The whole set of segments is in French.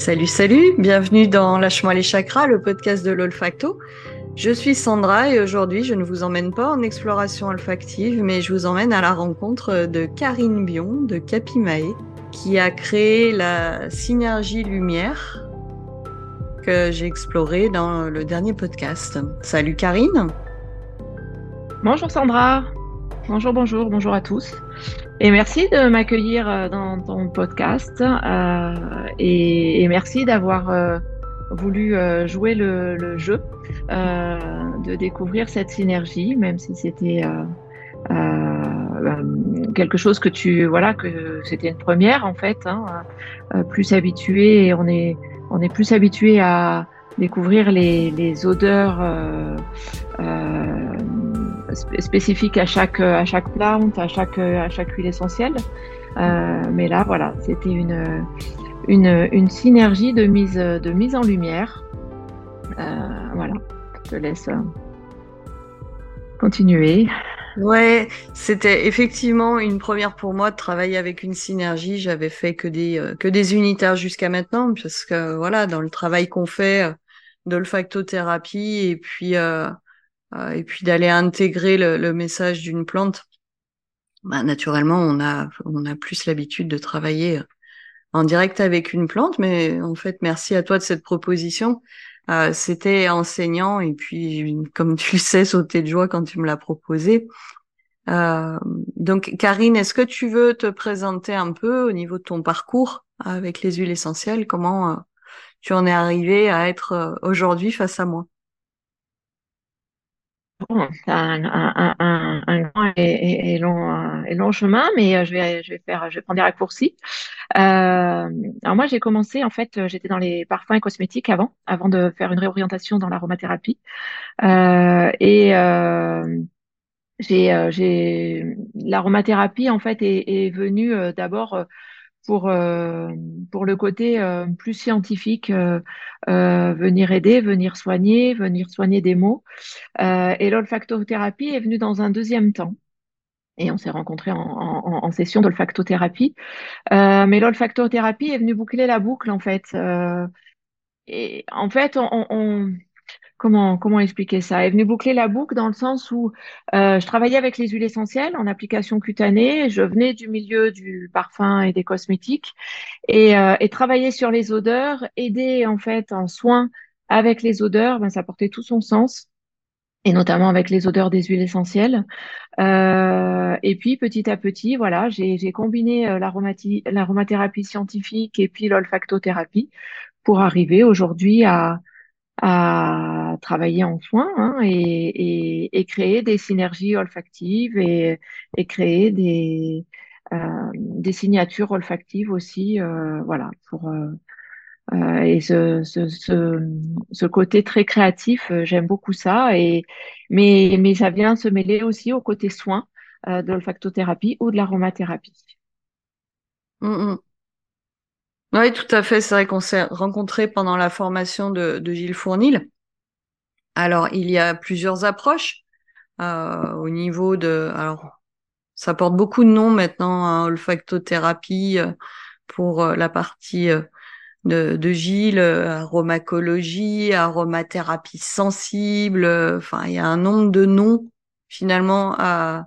Salut, salut, bienvenue dans Lâche-moi les chakras, le podcast de l'olfacto. Je suis Sandra et aujourd'hui je ne vous emmène pas en exploration olfactive, mais je vous emmène à la rencontre de Karine Bion de Capimae, qui a créé la synergie lumière que j'ai explorée dans le dernier podcast. Salut Karine. Bonjour Sandra. Bonjour, bonjour, bonjour à tous. Et merci de m'accueillir euh, dans ton podcast euh, et, merci d'avoir euh, voulu jouer le, jeu, de découvrir cette synergie, même si c'était quelque chose que tu voilà que c'était une première en fait, hein, plus habitué et on est on est plus habitué à découvrir les, les odeurs spécifique à chaque, à chaque plante, à chaque, à chaque huile essentielle. Euh, mais là, voilà, c'était une, une, une, synergie de mise, de mise en lumière. Euh, voilà, je te laisse euh, continuer. Ouais, c'était effectivement une première pour moi de travailler avec une synergie. J'avais fait que des que des unitaires jusqu'à maintenant, parce que voilà, dans le travail qu'on fait de l'olfactothérapie et puis et puis d'aller intégrer le, message d'une plante, bah, naturellement, on a, on a plus l'habitude de travailler euh, en direct avec une plante. Mais en fait, merci à toi de cette proposition. Euh, C'était enseignant et puis, comme tu le sais, sauter de joie quand tu me l'as proposé. Euh, donc, Karine, est-ce que tu veux te présenter un peu au niveau de ton parcours avec les huiles essentielles? Comment euh, tu en es arrivé à être aujourd'hui face à moi? C'est un, un, un, un, grand et, et, long, et, long, chemin, mais euh, je vais, je vais faire, je vais prendre des raccourcis. Euh, alors moi, j'ai commencé, en fait, j'étais dans les parfums et cosmétiques avant, avant de faire une réorientation dans l'aromathérapie. Euh, et euh, j'ai, euh, j'ai, l'aromathérapie, en fait, est, est venue euh, d'abord pour, euh, pour le côté euh, plus scientifique, euh, venir aider, venir soigner, venir soigner des mots. et l'olfactothérapie est venue dans un deuxième temps. Et on s'est rencontrés en, en, en session d'olfactothérapie. mais l'olfactothérapie est venue boucler la boucle, en fait. et en fait, on comment, comment expliquer ça? Est venu boucler la boucle dans le sens où euh, je travaillais avec les huiles essentielles en application cutanée. Je venais du milieu du parfum et des cosmétiques et, euh, et travailler sur les odeurs, aider en fait en soins avec les odeurs, ben, ça portait tout son sens et notamment avec les odeurs des huiles essentielles. Euh, et puis petit à petit, voilà, j'ai combiné euh, l'aromathérapie scientifique et puis l'olfactothérapie pour arriver aujourd'hui à, à travailler en soins hein, et, et, et, créer des synergies olfactives et, et créer des, euh, des signatures olfactives aussi, euh, voilà, pour euh, euh et ce, côté très créatif, j'aime beaucoup ça. Et mais mais ça vient se mêler aussi au côté soin de l'olfactothérapie ou de l'aromathérapie. Mmh. Oui, tout à fait. C'est vrai qu'on s'est rencontrés pendant la formation de, de, Gilles Fournil. Alors, il y a plusieurs approches euh, au niveau de. Alors, ça porte beaucoup de noms maintenant, hein, olfactothérapie euh, pour euh, la partie euh, de, de, Gilles, aromacologie, aromathérapie sensible. Enfin, il y a un nombre de noms finalement à,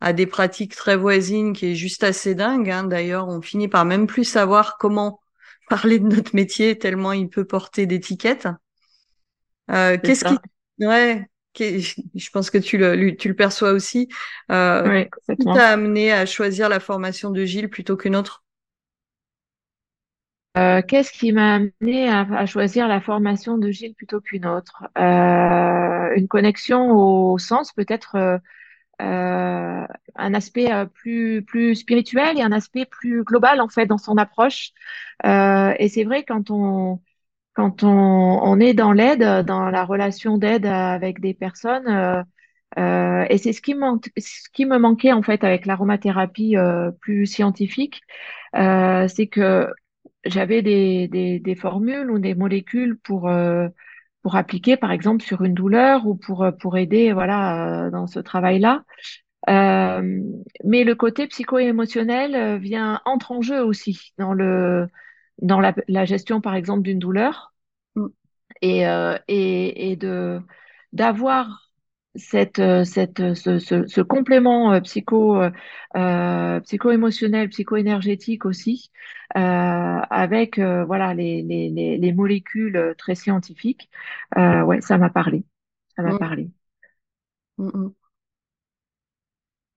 à des pratiques très voisines qui est juste assez dingue. Hein. D'ailleurs, on finit par même plus savoir comment parler de notre métier tellement il peut porter d'étiquettes. Euh, Qu'est-ce qui, ouais, je pense que tu le, tu le perçois aussi. Euh, oui, qui t'a amené à choisir la formation de Gilles plutôt qu'une autre? Euh, Qu'est-ce qui m'a amené à, à, choisir la formation de Gilles plutôt qu'une autre? Euh, Une connexion au sens, peut-être euh, un aspect euh, plus plus spirituel et un aspect plus global en fait dans son approche. Euh, et c'est vrai quand on quand on, on est dans l'aide, dans la relation d'aide avec des personnes, et c'est ce qui ce qui me manquait en fait avec l'aromathérapie plus scientifique, c'est que j'avais des, des, formules ou des molécules pour pour appliquer, par exemple, sur une douleur ou pour, pour aider voilà, euh, dans ce travail-là. Euh, mais le côté psycho-émotionnel euh, vient entre en jeu aussi dans le dans la, la gestion, par exemple, d'une douleur Mm. et, euh, et, et de d'avoir cette, euh, cette, ce, ce, ce complément euh, psycho, euh, euh, psycho-émotionnel, psycho-énergétique aussi, euh, avec euh, voilà les, les, les, les molécules euh, très scientifiques. Euh, ouais, ça m'a parlé, ça m'a Mm. parlé. Mm, mm.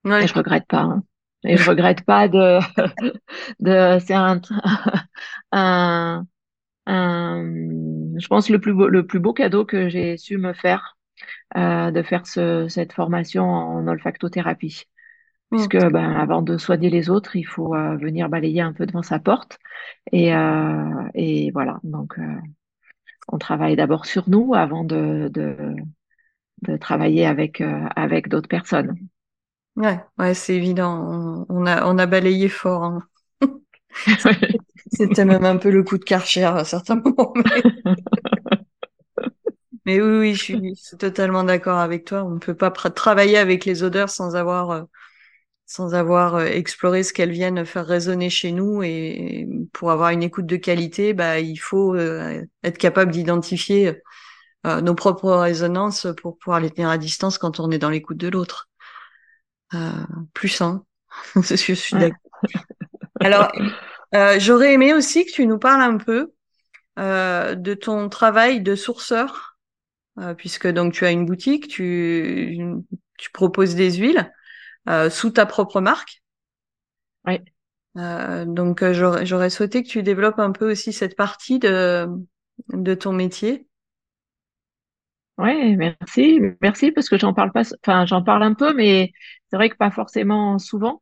Ouais, Et je- je regrette pas. hein. Et je regrette pas de, de, c'est un, un, un, je pense le plus beau, le plus beau cadeau que j'ai su me faire, euh, de faire ce, cette formation en olfactothérapie. Puisque ben, avant de soigner les autres, il faut euh, venir balayer un peu devant sa porte. Et, euh, et voilà, donc on travaille d'abord sur nous avant de, de, de travailler avec, avec d'autres personnes. Ouais, ouais, c'est évident. On, on a, on a balayé fort. hein. C'était même un peu le coup de Karcher à certains moments. Mais, mais oui, oui, je suis, totalement d'accord avec toi. On ne peut pas travailler avec les odeurs sans avoir, euh, sans avoir euh, exploré ce qu'elles viennent faire résonner chez nous. Et pour avoir une écoute de qualité, bah, il faut euh, être capable d'identifier nos propres résonances pour pouvoir les tenir à distance quand on est dans l'écoute de l'autre. Euh, plus sain. Je suis d'accord. Alors, j'aurais aimé aussi que tu nous parles un peu euh, de ton travail de sourceur, euh, puisque donc tu as une boutique, tu, tu proposes des huiles euh, sous ta propre marque. Ouais. Euh, donc euh, j'aurais, j'aurais souhaité que tu développes un peu aussi cette partie de, de ton métier. Ouais, merci, merci parce que j'en parle pas, enfin j'en parle un peu, mais c'est vrai que pas forcément souvent.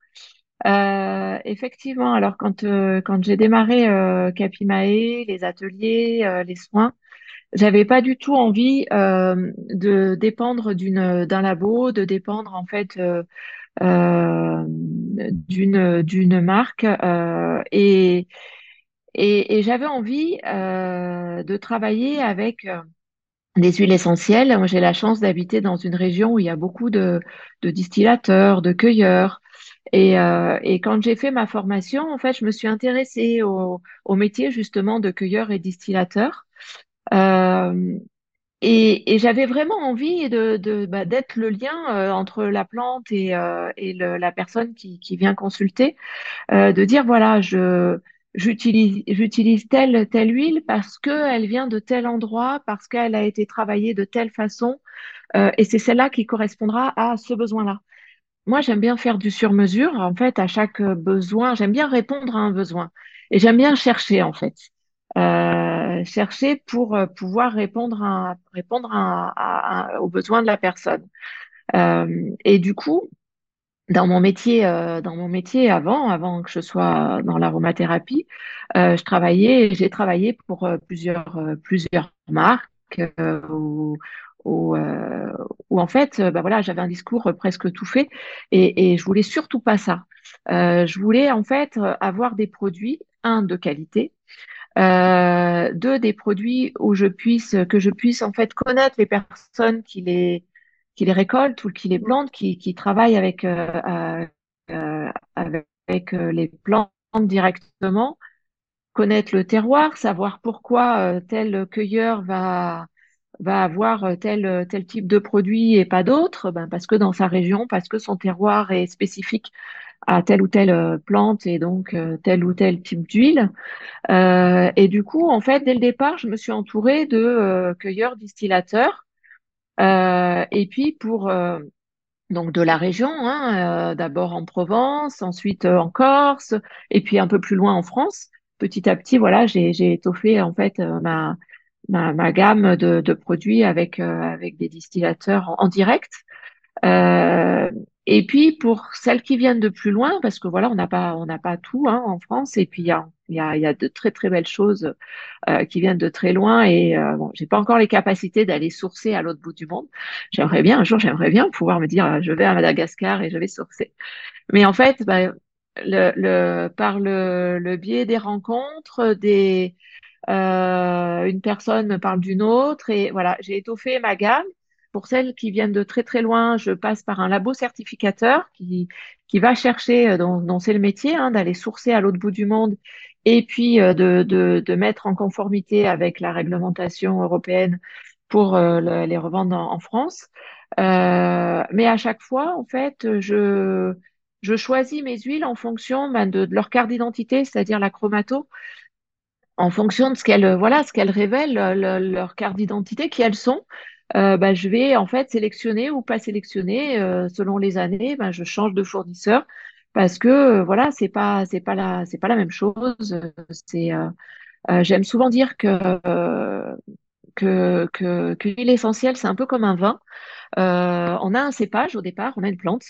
Euh, effectivement, alors quand euh, quand j'ai démarré euh, Capimae, les ateliers, euh, les soins, j'avais pas du tout envie euh, de dépendre d'une d'un labo, de dépendre en fait euh, euh, d'une d'une marque euh, et et, et j'avais envie euh, de travailler avec des huiles essentielles. Moi, j'ai la chance d'habiter dans une région où il y a beaucoup de, de distillateurs, de cueilleurs. Et, euh, et quand j'ai fait ma formation, en fait, je me suis intéressée au, au métier justement de cueilleur et distillateur. Euh, et, et j'avais vraiment envie de, de, bah, d'être le lien euh, entre la plante et, euh, et le- la personne qui, qui vient consulter, euh, de dire voilà, je j'utilise j'utilise telle telle huile parce que elle vient de tel endroit, parce qu'elle a été travaillée de telle façon, euh, et c'est celle-là qui correspondra à ce besoin-là. Moi, j'aime bien faire du sur-mesure. En fait, à chaque besoin, j'aime bien répondre à un besoin. Et j'aime bien chercher, en fait. Euh, chercher pour euh, pouvoir répondre, à, répondre à, à- aux besoins de la personne. Euh, et du coup, dans mon métier, euh, dans mon métier avant, avant que je sois dans l'aromathérapie, euh, je travaillais, j'ai travaillé pour plusieurs, plusieurs marques où, où, où en fait, bah voilà, j'avais un discours presque tout fait et, et je voulais surtout pas ça. Je voulais en fait avoir des produits, un de qualité, deux des produits où je puisse, que je puisse en fait connaître les personnes qui les qui les récoltent ou qui les plantent, qui, qui travaillent avec euh, euh, avec euh, les plantes directement, connaître le terroir, savoir pourquoi euh, tel cueilleur va va avoir euh, tel euh, tel type de produit et pas d'autre, ben parce que dans sa région, parce que son terroir est spécifique à telle ou telle euh, plante et donc euh, tel ou tel type d'huile. Euh, et du coup, en fait, dès le départ, je me suis entourée de euh, cueilleurs distillateurs. Et puis pour donc de la région, hein, d'abord en Provence, ensuite en Corse, et puis un peu plus loin en France. Petit à petit, voilà, j'ai étoffé en fait ma, gamme de, produits avec avec des distillateurs en, direct. Et puis pour celles qui viennent de plus loin, parce que voilà, on n'a pas on n'a pas tout hein, en France, et puis il y a y a, y a de très très belles choses euh, qui viennent de très loin et euh, bon, j'ai pas encore les capacités d'aller sourcer à l'autre bout du monde. J'aimerais bien un jour, j'aimerais bien pouvoir me dire, je vais à Madagascar et je vais sourcer. Mais en fait, bah, le, le, par le, le biais des rencontres, des, euh, une personne me parle d'une autre et voilà, j'ai étoffé ma gamme. Pour celles qui viennent de très très loin, je passe par un labo certificateur qui, qui va chercher, euh, dont, c'est le métier, hein, d'aller sourcer à l'autre bout du monde et puis euh, de, de, mettre en conformité avec la réglementation européenne pour euh, le- les revendre en, France. Mais à chaque fois, en fait, je, je choisis mes huiles en fonction ben, de, leur carte d'identité, c'est-à-dire la chromato, en fonction de ce qu'elles voilà, ce qu'elles révèlent, le- le- leur carte d'identité, qui elles sont. Euh, ben, je vais en fait sélectionner ou pas sélectionner euh, selon les années. Ben, je change de fournisseur parce que euh, voilà, c'est pas c'est pas la c'est pas la même chose. C'est euh, euh, j'aime souvent dire que que que que l'huile essentielle c'est un peu comme un vin. Euh, on a un cépage au départ, on a une plante,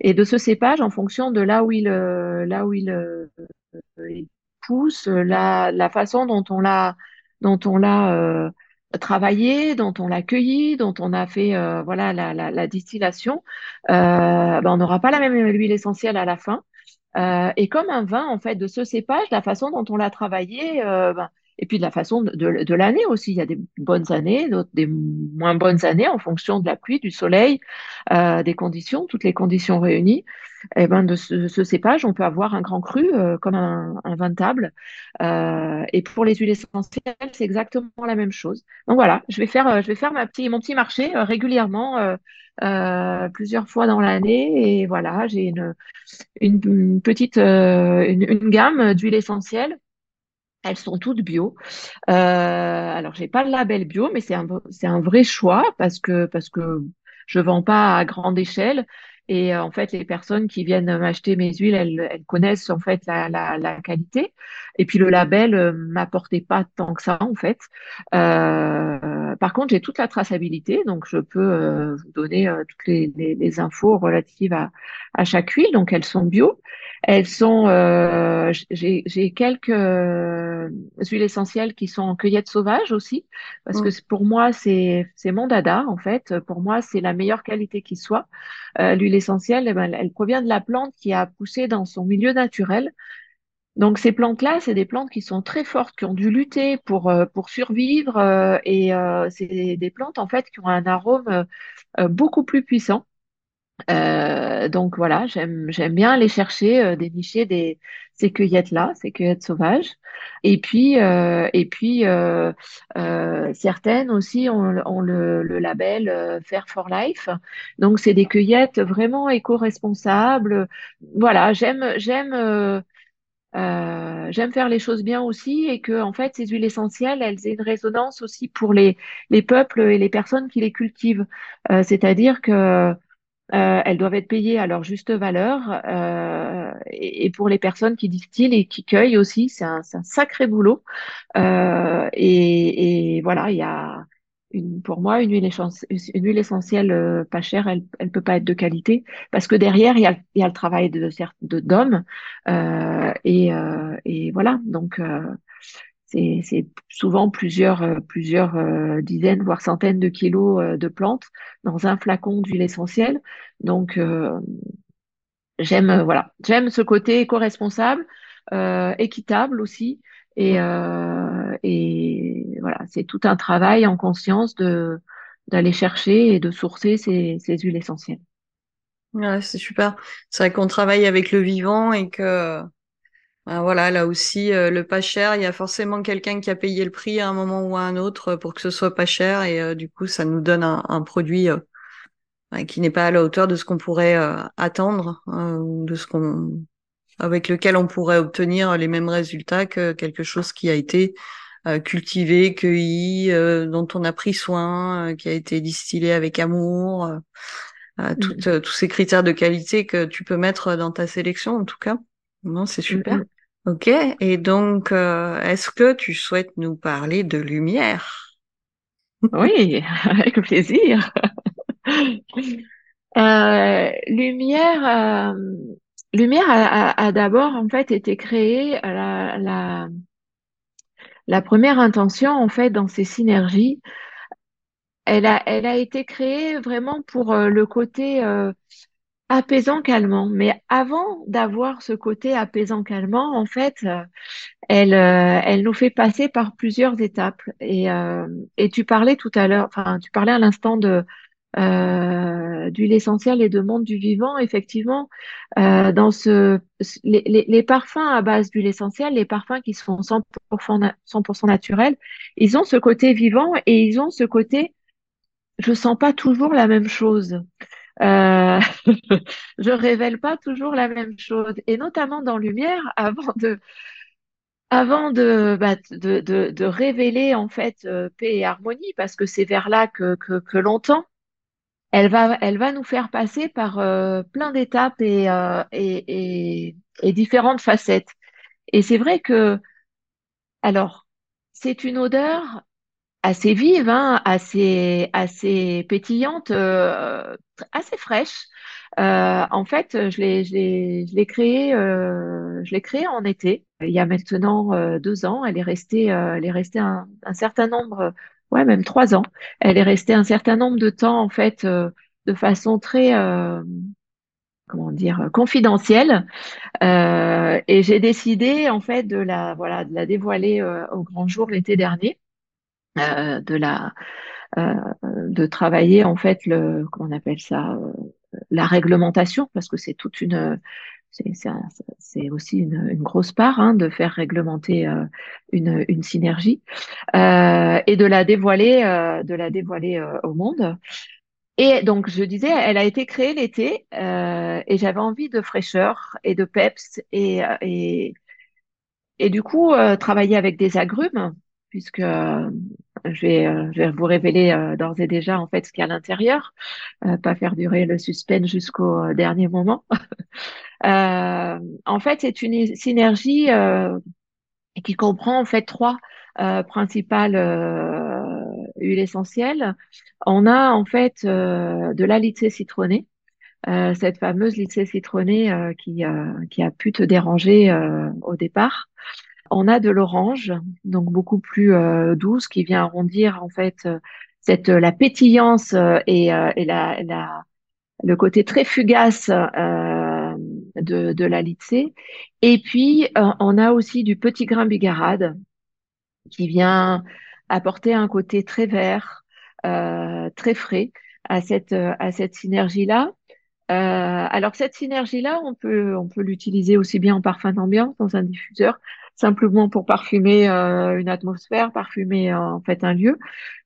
et de ce cépage, en fonction de là où il, là où il, il pousse, la, la façon dont on l'a, dont on l'a travaillé, dont on l'a cueilli, dont on a fait euh, voilà la, la, la distillation, euh, ben, on n'aura pas la même huile essentielle à la fin. Euh, et comme un vin, en fait, de ce cépage, la façon dont on l'a travaillé, ben, et puis de la façon de, l'année aussi. Il y a des bonnes années, d'autres des moins bonnes années en fonction de la pluie, du soleil, euh, des conditions, toutes les conditions réunies. Et ben de ce, ce cépage, on peut avoir un grand cru euh, comme un, un vin de table. Euh, et pour les huiles essentielles, c'est exactement la même chose. Donc voilà, je vais faire, euh, je vais faire ma petit, mon petit marché euh, régulièrement, euh, euh, plusieurs fois dans l'année. Et voilà, j'ai une, une, une petite, euh, une, une gamme d'huiles essentielles. Elles sont toutes bio. Euh, alors, j'ai pas le label bio, mais c'est un, un vrai choix parce que, parce que je vends pas à grande échelle. Et euh, en fait, les personnes qui viennent m'acheter mes huiles, elles, connaissent en fait la, la qualité. Et puis le label euh, m'apportait pas tant que ça en fait. Euh, par contre, j'ai toute la traçabilité, donc je peux euh, vous donner toutes les, les, les infos relatives à, à chaque huile. Donc elles sont bio. Elles sont, euh, j'ai j'ai quelques euh, huiles essentielles qui sont en cueillette sauvage aussi, parce que Mm. pour moi, c'est c'est mon dada, en fait. Pour moi, c'est la meilleure qualité qui soit. Euh, l'huile essentielle, eh ben, elle, elle provient de la plante qui a poussé dans son milieu naturel. Donc, ces plantes-là, c'est des plantes qui sont très fortes, qui ont dû lutter pour, euh, pour survivre, euh, et euh, c'est des, plantes, en fait, qui ont un arôme beaucoup plus puissant. Euh, donc voilà, j'aime j'aime bien aller chercher, euh, dénicher des ces cueillettes-là, ces cueillettes sauvages. Et puis euh, et puis certaines aussi ont, ont le, le label Fair for Life. Donc c'est des cueillettes vraiment éco-responsables. Voilà, j'aime j'aime euh, j'aime faire les choses bien aussi et que en fait ces huiles essentielles, elles aient une résonance aussi pour les les peuples et les personnes qui les cultivent. Euh, c'est-à-dire que euh, elles doivent être payées à leur juste valeur. euh, et, et pour les personnes qui distillent et qui cueillent aussi, c'est un, un sacré boulot. Euh, et, et voilà, il y a une, pour moi une huile, essentielle euh, pas chère, elle, elle peut pas être de qualité parce que derrière il y a, le travail d'hommes euh, et, euh, et voilà donc. Euh, c'est souvent plusieurs, dizaines, voire centaines de kilos de plantes dans un flacon d'huile essentielle. Donc, j'aime, voilà, j'aime ce côté éco-responsable, équitable aussi. Et voilà, c'est tout un travail en conscience d'aller chercher et de sourcer ces, ces huiles essentielles. C'est super. C'est vrai qu'on travaille avec le vivant et que ben voilà, là aussi, euh, le pas cher, il y a forcément quelqu'un qui a payé le prix à un moment ou à un autre pour que ce soit pas cher et euh, du coup, ça nous donne un, produit euh, ben, qui n'est pas à la hauteur de ce qu'on pourrait attendre, qu'on avec lequel on pourrait obtenir les mêmes résultats que quelque chose qui a été cultivé, cueilli, euh, dont on a pris soin, euh, qui a été distillé avec amour, euh, euh, Mm, toutes, euh, tous ces critères de qualité que tu peux mettre dans ta sélection, en tout cas. Non, c'est mm, super. mm. Ok. Et donc, euh, est-ce que tu souhaites nous parler de lumière? Oui, avec plaisir. Euh, Lumière, euh, Lumière a, a- a d'abord en fait été créée. La, la, la première intention en fait dans ces synergies, elle a, été créée vraiment pour euh, le côté euh, apaisant calmant. Mais avant d'avoir ce côté apaisant calmant, en fait, euh, elle, nous fait passer par plusieurs étapes. Et, et tu parlais tout à l'heure, enfin tu parlais à l'instant de euh, d'huile essentielle et de monde du vivant, effectivement, euh, dans ce, les, les, les parfums à base d'huile essentielle, les parfums qui se font 100%, na- 100% naturels, ils ont ce côté vivant et ils ont ce côté, je sens pas toujours la même chose. Euh, je révèle pas toujours la même chose. Et notamment dans Lumière, avant de, avant de, bah, de, de, de révéler en fait euh, paix et harmonie, parce que c'est vers là que, que, que l'on tend, elle va, elle va nous faire passer par euh, plein d'étapes et, euh, et, et, différentes facettes. Et c'est vrai que, alors, c'est une odeur assez vive, hein, assez, assez pétillante, euh, assez fraîche. En fait, je l'ai, je l'ai, créée, je l'ai créée en été. Il y a maintenant deux ans. Elle est restée, elle est restée un, un certain nombre, ouais, même trois ans. Elle est restée un certain nombre de temps, en fait, euh, de façon très, euh, comment dire, confidentielle. Euh, et j'ai décidé, en fait, de la, voilà, de la dévoiler au grand jour l'été dernier. De la de travailler en fait le comment on appelle ça la réglementation parce que c'est toute une c'est aussi une, grosse part hein, de faire réglementer euh, une, synergie euh, et de la dévoiler euh, de la dévoiler au monde. Et donc je disais elle a été créée l'été et j'avais envie de fraîcheur et de peps et du coup, travailler avec des agrumes, puisque je vais, euh, je vais vous révéler euh, d'ores et déjà en fait ce qu'il y a à l'intérieur, euh, pas faire durer le suspense jusqu'au dernier moment. En fait, c'est une synergie qui comprend en fait trois principales huiles essentielles. On a en fait de la lycée citronnée, cette fameuse lycée citronnée qui, qui a pu te déranger au départ. On a de l'orange, donc beaucoup plus euh, douce, qui vient arrondir en fait euh, cette la pétillance euh, et, euh, le côté très fugace euh, de, la lycée. Et puis euh, on a aussi du petit grain bigarade qui vient apporter un côté très vert, euh, très frais à cette euh, à cette synergie-là. Euh, alors cette synergie-là, on peut l'utiliser aussi bien en parfum d'ambiance, dans un diffuseur, simplement pour parfumer euh, une atmosphère, parfumer euh, en fait un lieu,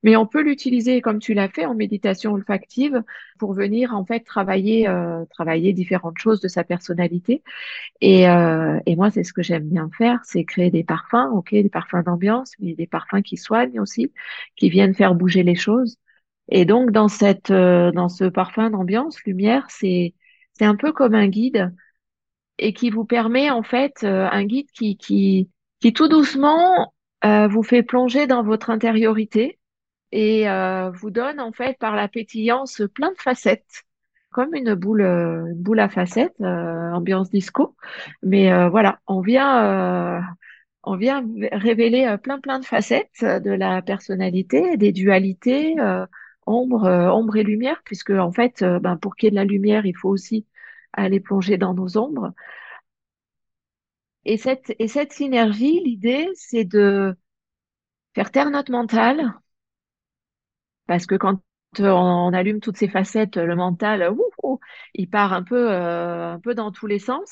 mais on peut l'utiliser comme tu l'as fait en méditation olfactive pour venir en fait travailler, euh, travailler différentes choses de sa personnalité. Et, euh, et moi, c'est ce que j'aime bien faire, c'est créer des parfums, ok, des parfums d'ambiance, mais des parfums qui soignent aussi, qui viennent faire bouger les choses. Et donc, dans cette, euh, dans ce parfum d'ambiance, lumière, c'est, c'est un peu comme un guide et qui vous permet, en fait, euh, un guide qui, qui, qui tout doucement, euh, vous fait plonger dans votre intériorité et euh, vous donne, en fait, par la pétillance, plein de facettes, comme une boule, une boule à facettes, ambiance disco. Mais voilà, on vient, on vient révéler plein plein de facettes de la personnalité, des dualités, ombre, ombre et lumière, puisque en fait, ben, pour qu'il y ait de la lumière, il faut aussi aller plonger dans nos ombres. Et cette, et cette synergie, l'idée, c'est de faire taire notre mental, parce que quand on allume toutes ces facettes, le mental, il part un peu, euh, un peu dans tous les sens.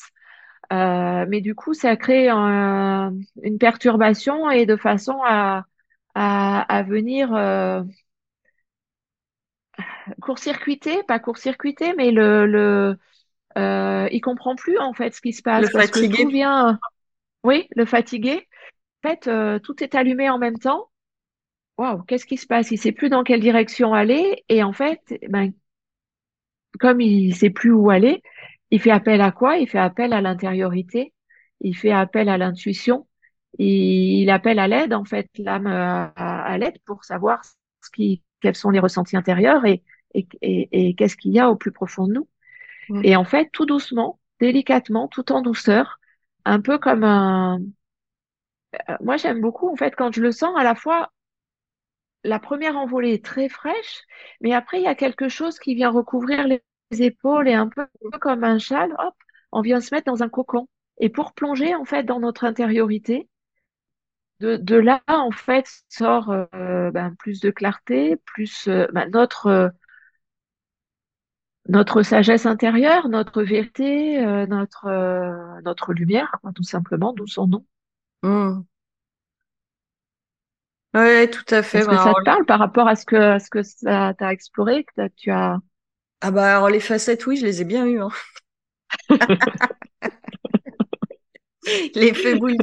Euh, mais du coup, ça crée un- une perturbation et de façon à, à, à venir euh, court-circuiter, pas court-circuiter, mais le, le euh, il comprend plus en fait ce qui se Le passe parce que tout fatigué. vient, oui, le fatigué. En fait, euh, tout est allumé en même temps. Waouh, qu'est-ce qui se passe? Il sait plus dans quelle direction aller et en fait, ben, comme il sait plus où aller, il fait appel à quoi? Il fait appel à l'intériorité, il fait appel à l'intuition, il, il appelle à l'aide, en fait, l'âme à, à- à l'aide pour savoir ce qui, quels sont les ressentis intérieurs et, et, et, et qu'est-ce qu'il y a au plus profond de nous. Et en fait, tout doucement, délicatement, tout en douceur, un peu comme un... euh, Moi, j'aime beaucoup, en fait, quand je le sens, à la fois, la première envolée est très fraîche, mais après, il y a quelque chose qui vient recouvrir les épaules et un peu comme un châle, hop, on vient se mettre dans un cocon. Et pour plonger, en fait, dans notre intériorité, de, là, en fait, sort euh, ben, plus de clarté, plus euh, ben, notre, notre sagesse intérieure, notre vérité, euh, notre, euh, notre lumière, quoi, tout simplement, d'où son nom. Hmm. Ouais, tout à fait. Est-ce Bah, que ça alors, te parle par rapport à ce que, à ce que ça t'a exploré, que tu as... ah bah, alors, les facettes, oui, je les ai bien eues. Hein. L'effet boule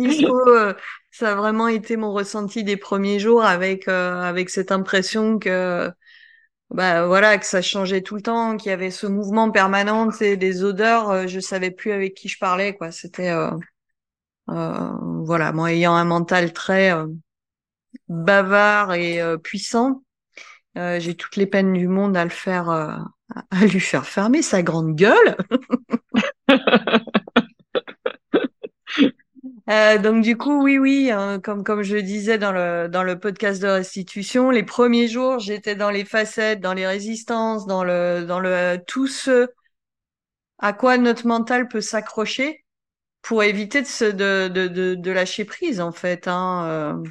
euh, ça a vraiment été mon ressenti des premiers jours avec, avec cette impression que, bah, voilà, que ça changeait tout le temps, qu'il y avait ce mouvement permanent, et des odeurs, euh, je savais plus avec qui je parlais, quoi. C'était, euh, euh, voilà, moi ayant un mental très euh, bavard et euh, puissant, j'ai toutes les peines du monde à le faire, à lui faire fermer sa grande gueule. Euh, donc du coup, oui, oui, hein, comme comme je disais dans le dans le podcast de restitution, les premiers jours, j'étais dans les facettes, dans les résistances, dans le dans le tout ce à quoi notre mental peut s'accrocher pour éviter de se de de de, de lâcher prise en fait. Hein, euh.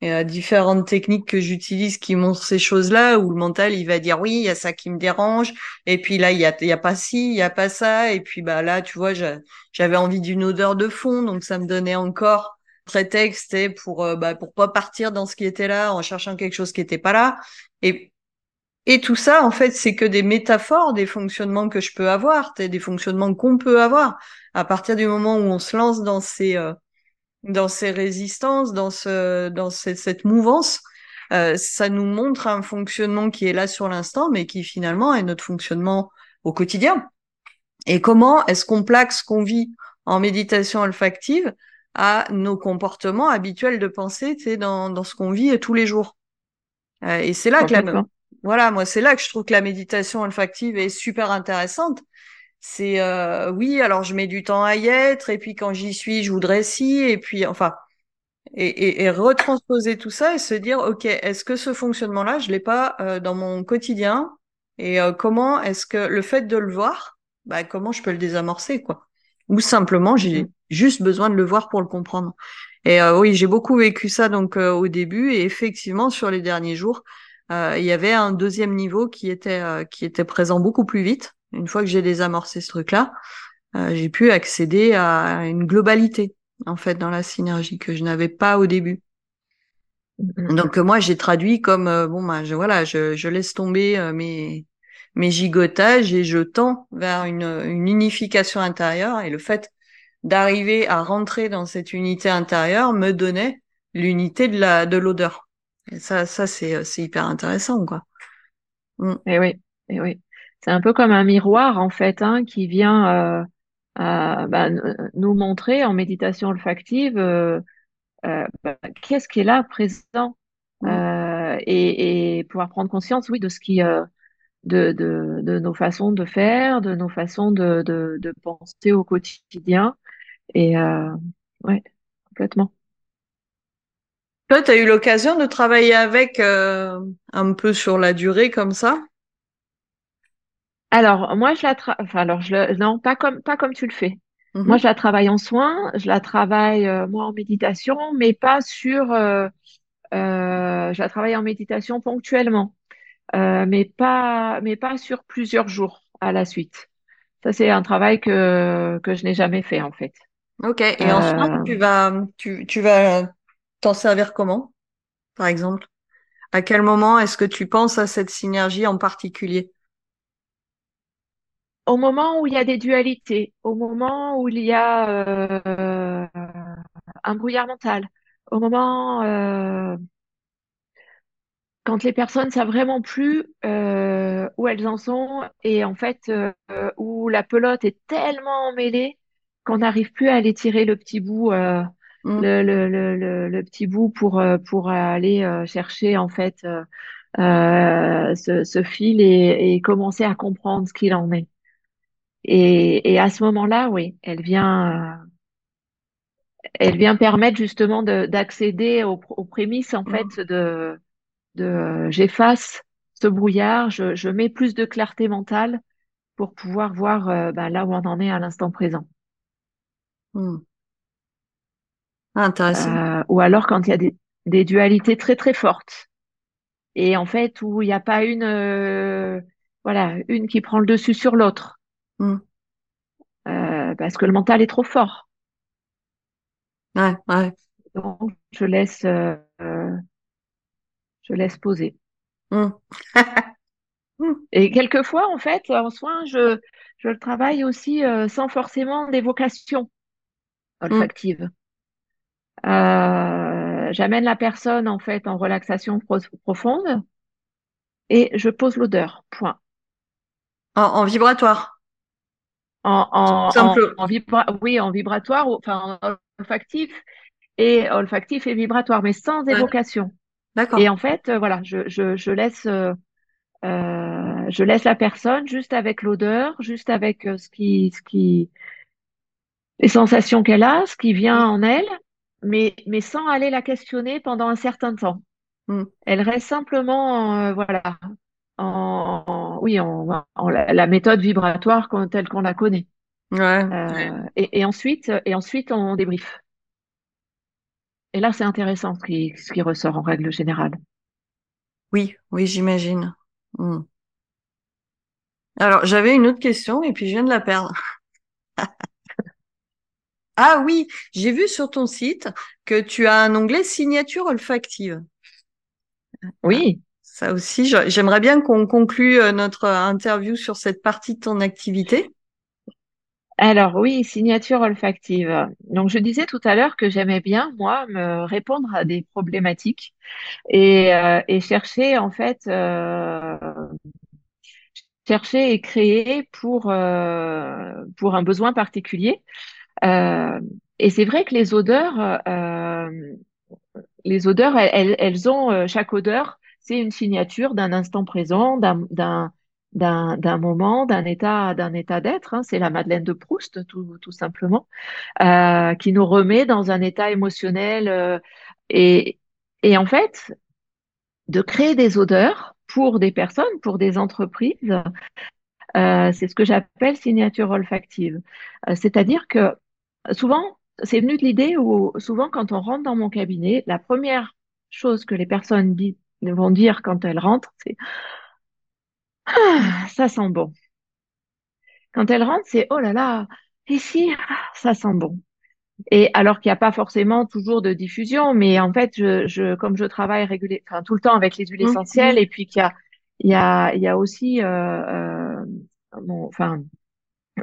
Y a différentes techniques que j'utilise qui montrent ces choses-là où le mental il va dire oui il y a ça qui me dérange et puis là il y a y a pas ci il y a pas ça et puis bah là tu vois j'a- j'avais envie d'une odeur de fond donc ça me donnait encore prétexte et pour euh, bah pour pas partir dans ce qui était là en cherchant quelque chose qui était pas là. Et et tout ça en fait c'est que des métaphores des fonctionnements que je peux avoir des fonctionnements qu'on peut avoir. À partir du moment où on se lance dans ces euh, dans ces résistances, dans ce, dans cette, cette mouvance, euh, ça nous montre un fonctionnement qui est là sur l'instant, mais qui finalement est notre fonctionnement au quotidien. Et comment est-ce qu'on plaque ce qu'on vit en méditation olfactive à nos comportements habituels de pensée, tu sais, dans, dans ce qu'on vit tous les jours? Euh, et c'est là que la, voilà, moi, c'est là que je trouve que la méditation olfactive est super intéressante. C'est euh, oui, alors je mets du temps à y être, et puis quand j'y suis, je voudrais si, et puis enfin, et, et, et retransposer tout ça et se dire, ok, est-ce que ce fonctionnement-là, je l'ai pas euh, dans mon quotidien, et euh, comment est-ce que le fait de le voir, bah comment je peux le désamorcer, quoi, ou simplement j'ai Mhm. juste besoin de le voir pour le comprendre. Et euh, oui, j'ai beaucoup vécu ça donc euh, au début, et effectivement sur les derniers jours, euh, il y avait un deuxième niveau qui était euh, qui était présent beaucoup plus vite. Une fois que j'ai désamorcé ce truc-là, euh, j'ai pu accéder à une globalité, en fait, dans la synergie que je n'avais pas au début. Mhm. Donc euh, moi, j'ai traduit comme euh, bon, bah, je, voilà, je, je laisse tomber euh, mes mes gigotages et je tends vers une, une unification intérieure. Et le fait d'arriver à rentrer dans cette unité intérieure me donnait l'unité de la de l'odeur. Et ça, ça c'est c'est hyper intéressant, quoi. Mm. Et oui, et oui. C'est un peu comme un miroir, en fait, hein, qui vient euh, euh, bah, nous montrer en méditation olfactive euh, euh, bah, qu'est-ce qui est là, présent, euh, et, et pouvoir prendre conscience, oui, de ce qui, euh, de, de, de nos façons de faire, de nos façons de, de, de penser au quotidien. Et euh, ouais, complètement. Toi, tu as eu l'occasion de travailler avec euh, un peu sur la durée comme ça? Alors, moi, je la tra... enfin, alors, je le... non, pas comme, pas comme tu le fais. Moi, Mhm. je la travaille en soins, je la travaille, euh, moi, en méditation, mais pas sur, euh, euh, je la travaille en méditation ponctuellement, euh, mais pas, mais pas sur plusieurs jours à la suite. Ça, c'est un travail que, que je n'ai jamais fait, en fait. Ok. Et en soi, Euh, tu vas, tu, tu vas t'en servir comment, par exemple? À quel moment est-ce que tu penses à cette synergie en particulier? Au moment où il y a des dualités, au moment où il y a euh, un brouillard mental, au moment euh, quand les personnes savent vraiment plus euh, où elles en sont et en fait euh, où la pelote est tellement emmêlée qu'on n'arrive plus à aller tirer le petit bout, euh, Mm. le, le, le, le, petit bout pour euh, pour aller chercher en fait euh, ce, ce fil et, et commencer à comprendre ce qu'il en est. Et, et à ce moment-là, oui, elle vient, elle vient permettre justement de- d'accéder aux, aux prémices en fait de, de euh, j'efface ce brouillard, je, je mets plus de clarté mentale pour pouvoir voir euh, bah, là où on en est à l'instant présent. Mm. Ah, intéressant. Euh, ou alors quand il y a des, des dualités très très fortes et en fait où il n'y a pas une, euh, voilà, une qui prend le dessus sur l'autre, Mm. euh, parce que le mental est trop fort. Ouais, ouais. Donc, je laisse, euh, je laisse poser. Mm. Mm. Et quelquefois, en fait, en soin, je, je le travaille aussi euh, sans forcément d'évocation Mm. olfactive. Euh, j'amène la personne en fait en relaxation pro- profonde et je pose l'odeur. Point. En, en vibratoire. En, Simple. en vibra oui, en vibratoire, enfin en olfactif et olfactif et vibratoire, mais sans Ouais. évocation. Et D'accord. en fait, euh, voilà, je, je, je laisse euh, euh, je laisse la personne juste avec l'odeur, juste avec ce qui ce qui les sensations qu'elle a, ce qui vient en elle, mais mais sans aller la questionner pendant un certain temps. Mm. Elle reste simplement, euh, voilà, en, en- oui, en, en la, la méthode vibratoire telle qu'on la connaît. Ouais. Euh, et, et ensuite, et ensuite, on débriefe. Et là, c'est intéressant ce qui, ce qui ressort en règle générale. Oui, oui, j'imagine. Mm. Alors, j'avais une autre question et puis je viens de la perdre. Ah oui, j'ai vu sur ton site que tu as un onglet signature olfactive. Oui. Ça aussi, j'aimerais bien qu'on conclue euh, notre euh, interview sur cette partie de ton activité. Alors oui, signature olfactive. Donc je disais tout à l'heure que j'aimais bien, moi, me répondre à des problématiques et, euh, chercher en fait, chercher et créer pour pour un besoin particulier. Et c'est vrai que les odeurs, les odeurs, elles, elles- ont chaque odeur, c'est une signature d'un instant présent, d'un moment, d'un état d'un état d'être. hein. C'est la Madeleine de Proust, tout simplement, euh, qui nous remet dans un état émotionnel. euh, et en fait, de créer des odeurs pour des personnes, pour des entreprises, euh, c'est ce que j'appelle signature olfactive. C'est-à-dire que souvent, c'est venu de l'idée où souvent quand on rentre dans mon cabinet, la première chose que les personnes disent, vont dire quand elles rentrent, c'est Ah, ça sent bon. Quand elles rentrent, c'est oh là là, ici, ah, ça sent bon. Et alors qu'il n'y a pas forcément toujours de diffusion, mais en fait, je, je, comme je travaille régulièrement, enfin, tout le temps avec les huiles Mm, essentielles, mm. et puis qu'il y a, il y a, il y a aussi, euh, euh, enfin,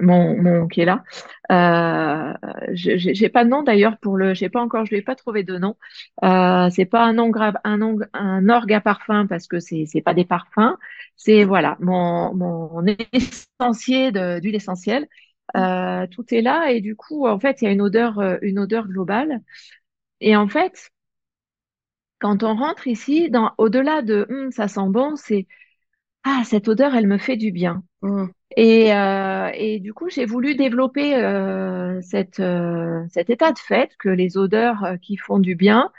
mon, mon qui est là. Euh, je- j'ai pas de nom d'ailleurs pour le, j'ai pas encore, je lui pas trouvé de nom. Euh, c'est pas un nom grave, un nom, un orgue à parfum parce que c'est c'est pas des parfums. C'est voilà mon mon essentiel d'huile essentielle. Euh, tout est là et du coup en fait il y a une odeur euh, une odeur globale et en fait quand on rentre ici dans au-delà de Hum, ça sent bon c'est ah cette odeur elle me fait du bien Mm, et, euh, et du coup, j'ai voulu développer euh, cette, euh, cet état de fait que les odeurs qui font du bien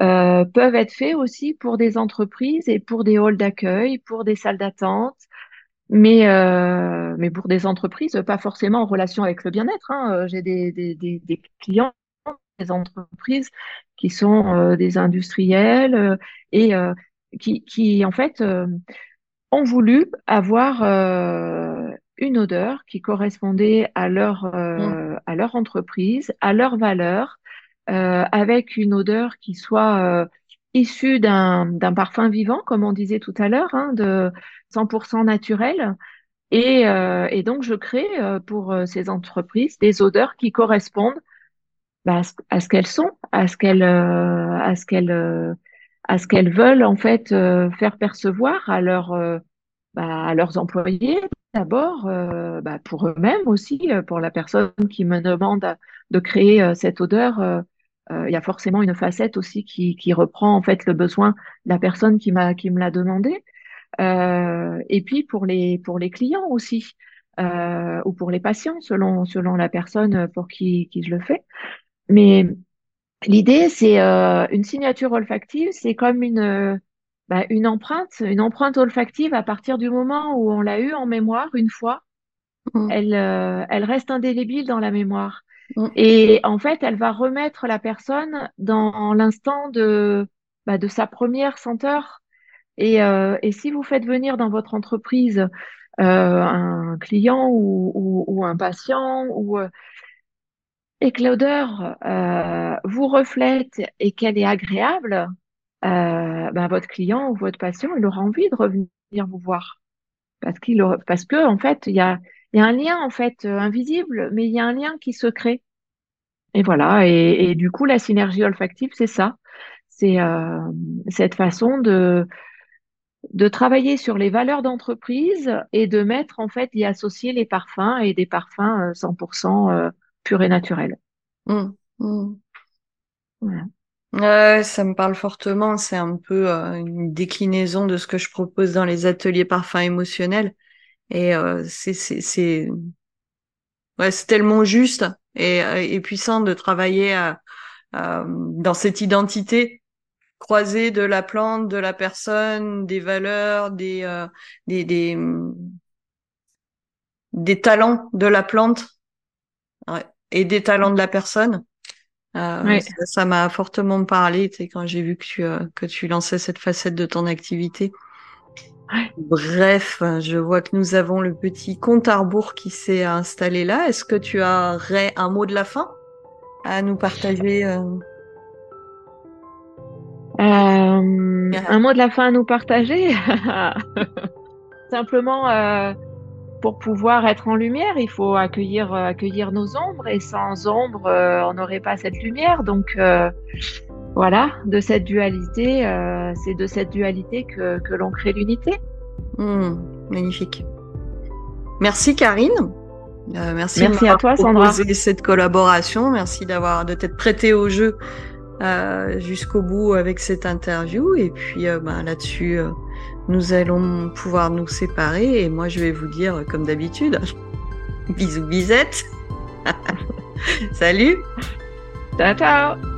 peuvent être faits aussi pour des entreprises et pour des halls d'accueil, pour des salles d'attente, mais, mais pour des entreprises, pas forcément en relation avec le bien-être. hein. J'ai des, des, des, des clients, des entreprises qui sont des industriels et qui, qui, en fait, ont voulu avoir euh, une odeur qui correspondait à leur, euh, à leur entreprise, à leurs valeurs, euh, avec une odeur qui soit euh, issue d'un, d'un parfum vivant, comme on disait tout à l'heure, hein, de 100% naturel. Et, euh, et donc, je crée euh, pour ces entreprises des odeurs qui correspondent bah, à ce, qu'elles sont, à ce qu'elles, à ce qu'elles, euh, à ce qu'elles veulent en fait euh, faire percevoir à leur euh, bah, à leurs employés d'abord, euh, bah, pour eux-mêmes aussi, pour la personne qui me demande de créer cette odeur. il y a forcément une facette aussi qui, qui reprend en fait le besoin de la personne qui m'a qui me l'a demandé. Euh, et puis pour les pour les clients aussi euh, ou pour les patients selon selon la personne pour qui qui je le fais. Mais L'idée, c'est euh, une signature olfactive, c'est comme une, euh, bah, une empreinte, une empreinte olfactive à partir du moment où on l'a eue en mémoire une fois, mm, elle, euh, elle reste indélébile dans la mémoire. mm. Et en fait, elle va remettre la personne dans l'instant de, bah, de sa première senteur. Et, et si vous faites venir dans votre entreprise un client ou, un patient ou et que l'odeur vous reflète et qu'elle est agréable, ben, votre client ou votre patient, il aura envie de revenir vous voir. Parce, qu'il parce que, en fait, il y a, y a un lien, en fait, invisible, mais il y a un lien qui se crée. Et voilà. Et, et du coup, la synergie olfactive, c'est ça. C'est euh, cette façon de, de travailler sur les valeurs d'entreprise et de mettre, en fait, y associer les parfums et des parfums 100% euh, purs et naturels. Mmh, mmh. Voilà. ça me parle fortement. C'est un peu euh, une déclinaison de ce que je propose dans les ateliers parfums émotionnels. Et euh, c'est c'est ouais, c'est tellement juste et, et puissant de travailler dans cette identité croisée de la plante, de la personne, des valeurs, des euh, des, des, des talents de la plante et des talents de la personne. Euh, Ça m'a fortement parlé quand j'ai vu que tu, euh, que tu lançais cette facette de ton activité. Bref, je vois que nous avons le petit compte à rebours qui s'est installé là. Est-ce que tu aurais un mot de la fin à nous partager euh? Un mot de la fin à nous partager? Simplement, pour pouvoir être en lumière, il faut accueillir, accueillir nos ombres et sans ombre, on n'aurait pas cette lumière. Donc voilà, de cette dualité, c'est de cette dualité que, que l'on crée l'unité. Hmm, magnifique. Merci Karine. Euh, merci, merci à toi Sandra. cette collaboration. Merci d'avoir de t'être prêtée au jeu euh, jusqu'au bout avec cette interview. Et puis euh, ben, là-dessus, nous allons pouvoir nous séparer. Et moi, je vais vous dire comme d'habitude, bisous bisettes. Salut. Ciao ciao.